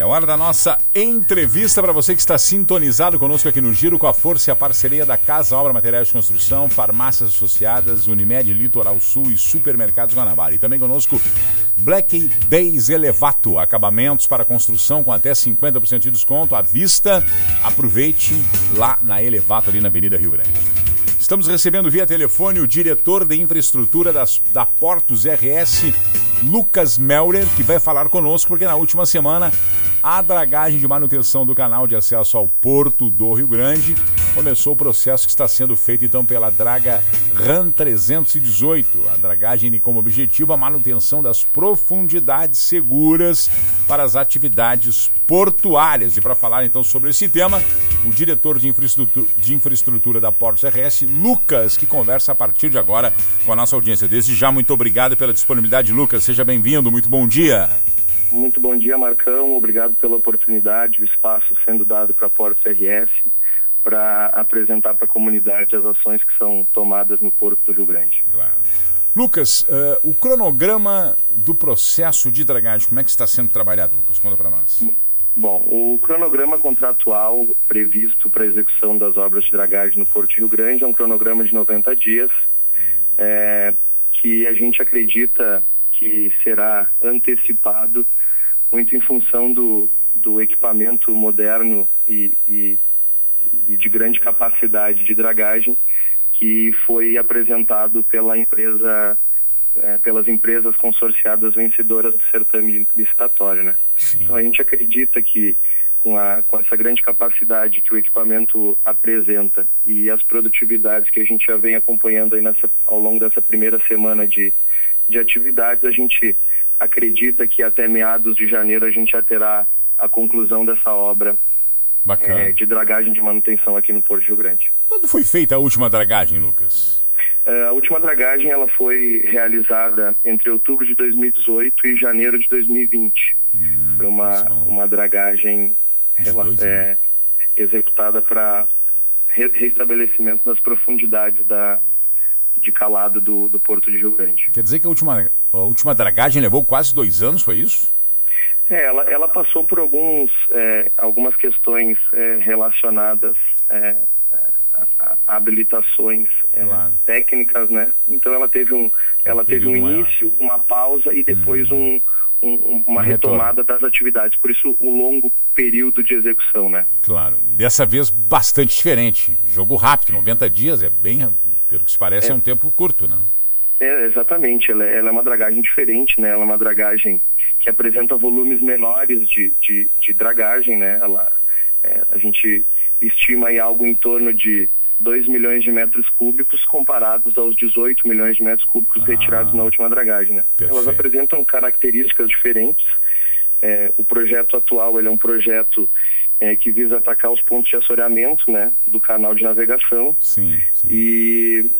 É hora da nossa entrevista para você que está sintonizado conosco aqui no Giro com a força e a parceria da Casa Obra Materiais de Construção, Farmácias Associadas, Unimed Litoral Sul e Supermercados Guanabara. E também conosco Black Days Elevato, acabamentos para construção com até 50% de desconto à vista. Aproveite lá na Elevato, ali na Avenida Rio Grande. Estamos recebendo via telefone o diretor de infraestrutura das, da Portos RS, Lucas Melrer, que vai falar conosco, porque na última semana a dragagem de manutenção do canal de acesso ao Porto do Rio Grande. Começou o processo que está sendo feito então pela Draga RAN 318. A dragagem tem como objetivo a manutenção das profundidades seguras para as atividades portuárias. E para falar então sobre esse tema, o diretor de infraestrutura, de infraestrutura da Portos RS, Lucas, que conversa a partir de agora com a nossa audiência. Desde já, muito obrigado pela disponibilidade, Lucas. Seja bem-vindo, muito bom dia. Muito bom dia, Marcão. Obrigado pela oportunidade, o espaço sendo dado para a Porto CRS para apresentar para a comunidade as ações que são tomadas no Porto do Rio Grande. Claro. Lucas, uh, o cronograma do processo de dragagem, como é que está sendo trabalhado, Lucas? Conta para nós. Bom, o cronograma contratual previsto para a execução das obras de dragagem no Porto Rio Grande é um cronograma de 90 dias, é, que a gente acredita que será antecipado muito em função do, do equipamento moderno e, e, e de grande capacidade de dragagem que foi apresentado pela empresa é, pelas empresas consorciadas vencedoras do certame licitatório, né? Então a gente acredita que com, a, com essa grande capacidade que o equipamento apresenta e as produtividades que a gente já vem acompanhando aí nessa, ao longo dessa primeira semana de, de atividades, a gente acredita que até meados de janeiro a gente já terá a conclusão dessa obra é, de dragagem de manutenção aqui no Porto Rio Grande. Quando foi feita a última dragagem, Lucas? É, a última dragagem ela foi realizada entre outubro de 2018 e janeiro de 2020. Hum, foi uma, uma dragagem dois, é, né? executada para re restabelecimento das profundidades da, de calado do, do Porto de Rio Grande. Quer dizer que a última, a última dragagem levou quase dois anos, foi isso? É, ela, ela passou por alguns, é, algumas questões é, relacionadas é, a, a, habilitações é, claro. técnicas, né? Então ela teve um, ela um teve um início, uma pausa e depois hum. um, um, uma um retomada das atividades. Por isso o longo período de execução, né? Claro. Dessa vez bastante diferente. Jogo rápido, 90 dias é bem pelo que se parece, é, é um tempo curto, não? É, exatamente. Ela, é, ela, é uma dragagem diferente, né? Ela é uma dragagem que apresenta volumes menores de, de, de dragagem, né? Ela, é, a gente estima aí algo em torno de 2 milhões de metros cúbicos comparados aos 18 milhões de metros cúbicos ah, retirados na última dragagem, né? Elas apresentam características diferentes. É, o projeto atual ele é um projeto é, que visa atacar os pontos de assoreamento né, do canal de navegação. Sim, sim. E,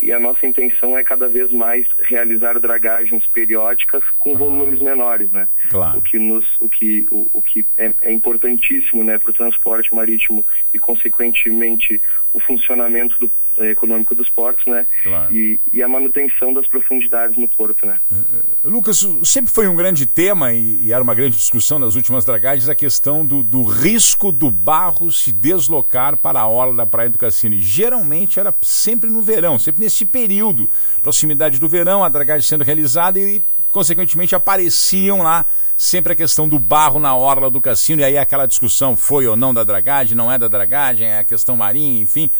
e a nossa intenção é cada vez mais realizar dragagens periódicas com ah. volumes menores, né? Claro. O que nos, o que, o, o que é, é importantíssimo, né, para o transporte marítimo e consequentemente o funcionamento do econômico dos portos, né? Claro. E, e, a manutenção das profundidades no porto, né? Uh, Lucas, sempre foi um grande tema e, e, era uma grande discussão nas últimas dragagens a questão do, do, risco do barro se deslocar para a orla da Praia do Cassino. E geralmente era sempre no verão, sempre nesse período, proximidade do verão, a dragagem sendo realizada e consequentemente apareciam lá sempre a questão do barro na orla do cassino, e aí aquela discussão foi ou não da dragagem, não é da dragagem, é a questão marinha, enfim.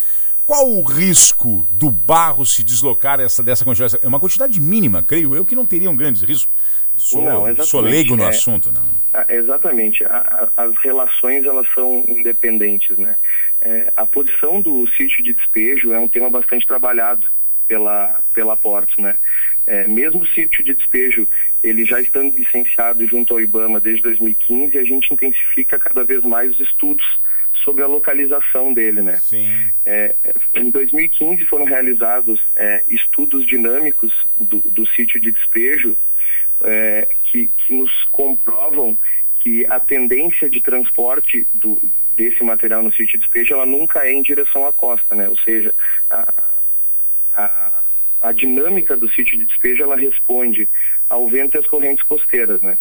Qual o risco do barro se deslocar essa, dessa quantidade? É uma quantidade mínima, creio eu, que não teria um grande risco. Sou, não, sou leigo no é, assunto, não. Exatamente. A, a, as relações elas são independentes, né? É, a posição do sítio de despejo é um tema bastante trabalhado pela pela Portos, né? É, mesmo o sítio de despejo, ele já estando licenciado junto ao IBAMA desde 2015, a gente intensifica cada vez mais os estudos sobre a localização dele, né? Sim. É, em 2015 foram realizados é, estudos dinâmicos do, do sítio de despejo é, que, que nos comprovam que a tendência de transporte do, desse material no sítio de despejo ela nunca é em direção à costa, né? Ou seja, a, a, a dinâmica do sítio de despejo ela responde ao vento e às correntes costeiras, né?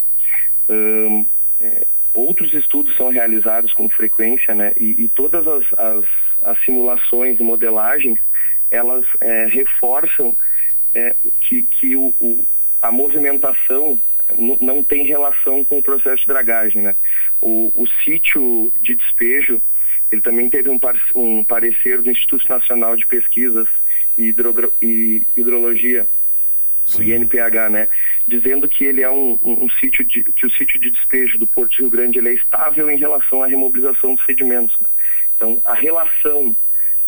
Hum, é, outros estudos são realizados com frequência, né? E, e todas as, as, as, simulações e modelagens elas é, reforçam é, que, que o, o, a movimentação não tem relação com o processo de dragagem, né? O, o sítio de despejo, ele também teve um, par, um parecer do Instituto Nacional de Pesquisas e, Hidro, e Hidrologia. O INPH, né? Dizendo que ele é um, um, um, sítio de, que o sítio de despejo do Porto de Rio Grande ele é estável em relação à remobilização dos sedimentos. Né? Então, a relação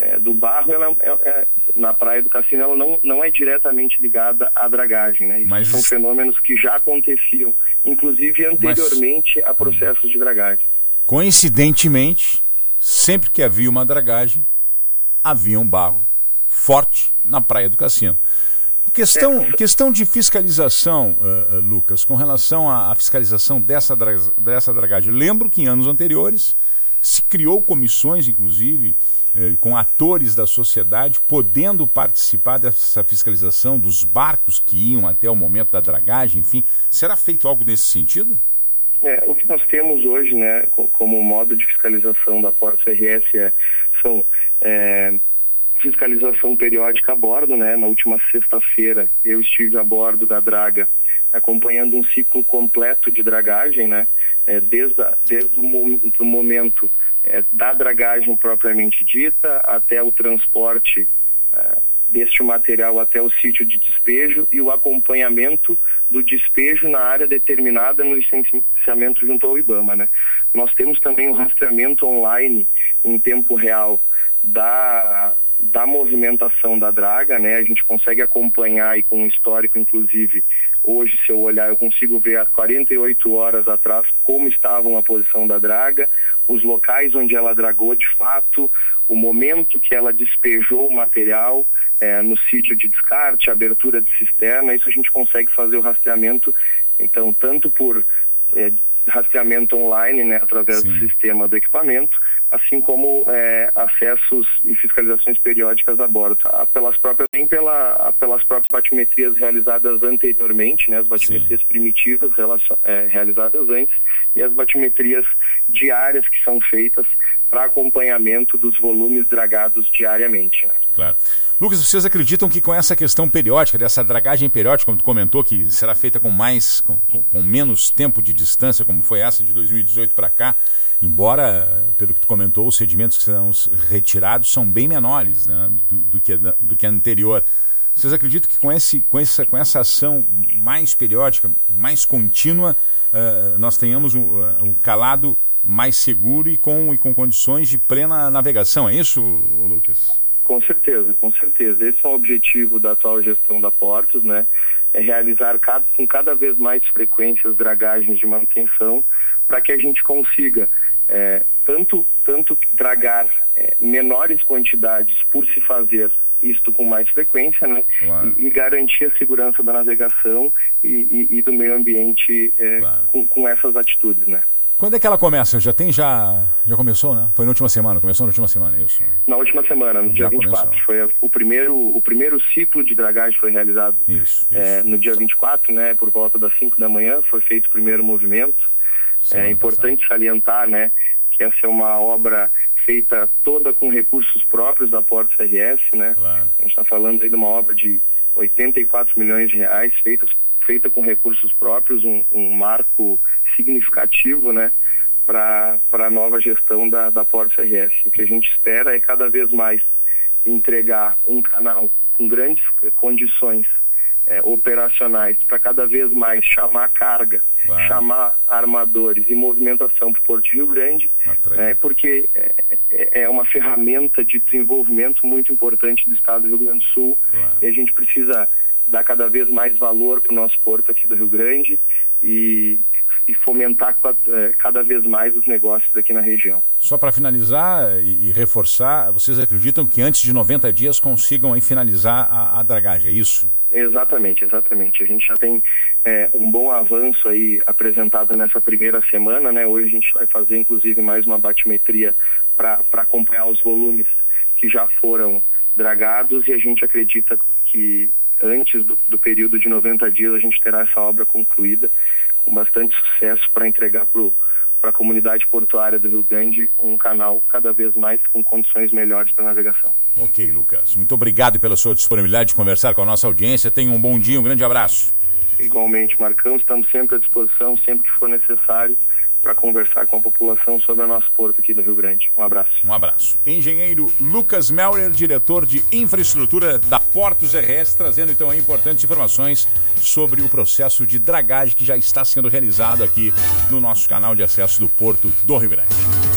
é, do barro ela, é, é, na praia do Cassino ela não, não é diretamente ligada à dragagem. Né? Mas... São fenômenos que já aconteciam, inclusive anteriormente Mas... a processos de dragagem. Coincidentemente, sempre que havia uma dragagem, havia um barro forte na praia do Cassino. Questão, é. questão de fiscalização, uh, uh, Lucas, com relação à, à fiscalização dessa, dessa dragagem. Lembro que em anos anteriores se criou comissões, inclusive, eh, com atores da sociedade podendo participar dessa fiscalização dos barcos que iam até o momento da dragagem, enfim. Será feito algo nesse sentido? É, o que nós temos hoje, né, como modo de fiscalização da Porta RS é, são é, fiscalização periódica a bordo, né? Na última sexta-feira eu estive a bordo da draga acompanhando um ciclo completo de dragagem, né? É, desde, a, desde o momento é, da dragagem propriamente dita até o transporte é, deste material até o sítio de despejo e o acompanhamento do despejo na área determinada no licenciamento junto ao IBAMA. Né? Nós temos também o rastreamento online em tempo real da, da movimentação da draga, né? A gente consegue acompanhar e com um histórico, inclusive, hoje, se eu olhar, eu consigo ver há 48 horas atrás como estava a posição da draga, os locais onde ela dragou de fato, o momento que ela despejou o material é, no sítio de descarte, abertura de cisterna, isso a gente consegue fazer o rastreamento, então, tanto por é, rastreamento online, né, através Sim. do sistema do equipamento, assim como é, acessos e fiscalizações periódicas a bordo, tá? pelas próprias, bem pela, pelas próprias batimetrias realizadas anteriormente, né, as batimetrias Sim. primitivas é, realizadas antes e as batimetrias diárias que são feitas para acompanhamento dos volumes dragados diariamente. Né? Claro. Lucas, vocês acreditam que com essa questão periódica, dessa dragagem periódica, como tu comentou, que será feita com mais, com, com, menos tempo de distância, como foi essa de 2018 para cá, embora, pelo que tu comentou, os sedimentos que serão retirados são bem menores né, do, do, que, do que anterior. Vocês acreditam que com, esse, com, essa, com essa ação mais periódica, mais contínua, uh, nós tenhamos um, um calado mais seguro e com, e com condições de plena navegação, é isso, Lucas? Com certeza, com certeza. Esse é o objetivo da atual gestão da Portos, né? É realizar cada, com cada vez mais frequências dragagens de manutenção para que a gente consiga é, tanto, tanto dragar é, menores quantidades por se fazer isto com mais frequência, né? Claro. E, e, garantir a segurança da navegação e, e, e do meio ambiente é, claro. com, com essas atitudes, né? Quando é que ela começa? Já tem, já, já começou, né? Foi na última semana, começou na última semana, isso? Na última semana, no dia já 24. Começou. Foi o primeiro, o primeiro ciclo de dragagem foi realizado isso, isso. É, no dia 24, né? Por volta das 5 da manhã, foi feito o primeiro movimento. Semana é importante passada. salientar, né? Que essa é uma obra feita toda com recursos próprios da Porto RS, né? Claro. A gente está falando aí de uma obra de 84 milhões de reais, feita, feita com recursos próprios, um, um marco significativo, né, para a nova gestão da, da Porto RS. O que a gente espera é cada vez mais entregar um canal com grandes condições é, operacionais para cada vez mais chamar carga, chamar armadores e movimentação para o Porto Rio Grande, é, porque é, é, é, uma ferramenta de desenvolvimento muito importante do estado do Rio Grande do Sul e a gente precisa dar cada vez mais valor para o nosso porto aqui do Rio Grande e e fomentar é, cada vez mais os negócios aqui na região. Só para finalizar e, e, reforçar, vocês acreditam que antes de 90 dias consigam finalizar a, a dragagem, é isso? Exatamente, exatamente. A gente já tem é, um bom avanço aí apresentado nessa primeira semana, né? Hoje a gente vai fazer inclusive mais uma batimetria para acompanhar os volumes que já foram dragados e a gente acredita que antes do, do período de 90 dias a gente terá essa obra concluída com bastante sucesso para entregar para a comunidade portuária do Rio Grande um canal cada vez mais com condições melhores para navegação. Ok, Lucas. Muito obrigado pela sua disponibilidade de conversar com a nossa audiência. Tenha um bom dia, um grande abraço. Igualmente, Marcão, estamos sempre à disposição, sempre que for necessário para conversar com a população sobre o nosso porto aqui do Rio Grande. Um abraço. Um abraço. Engenheiro Lucas Meller, diretor de infraestrutura da Portos RS, trazendo então importantes informações sobre o processo de dragagem que já está sendo realizado aqui no nosso canal de acesso do Porto do Rio Grande.